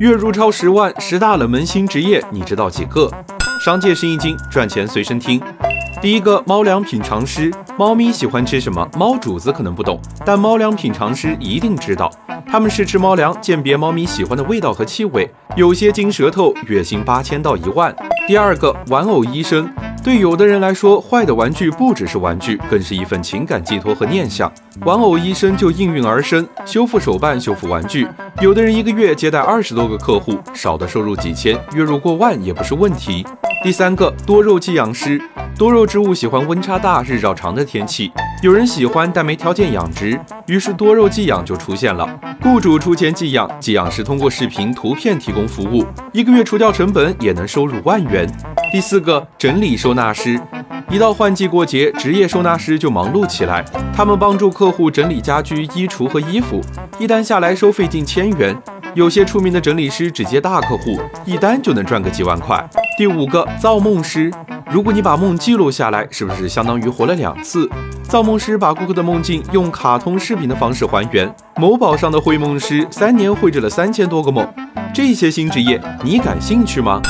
月入超十万，十大冷门新职业，你知道几个？商界生意经，赚钱随身听。第一个，猫粮品尝师。猫咪喜欢吃什么？猫主子可能不懂，但猫粮品尝师一定知道。他们试吃猫粮，鉴别猫咪喜欢的味道和气味，有些金舌头，月薪八千到一万。第二个，玩偶医生。对有的人来说，坏的玩具不只是玩具，更是一份情感寄托和念想。玩偶医生就应运而生，修复手办、修复玩具。有的人一个月接待二十多个客户，少的收入几千，月入过万也不是问题。第三个，多肉寄养师。多肉植物喜欢温差大、日照长的天气，有人喜欢但没条件养殖，于是多肉寄养就出现了。雇主出钱寄养，寄养师通过视频、图片提供服务，一个月除掉成本也能收入万元。第四个，整理收纳师。一到换季过节，职业收纳师就忙碌起来，他们帮助客户整理家居、衣橱和衣服，一单下来收费近千元。有些出名的整理师只接大客户，一单就能赚个几万块。第五个，造梦师。如果你把梦记录下来，是不是相当于活了两次？造梦师把顾客的梦境用卡通视频的方式还原。某宝上的绘梦师三年绘制了三千多个梦。这些新职业，你感兴趣吗？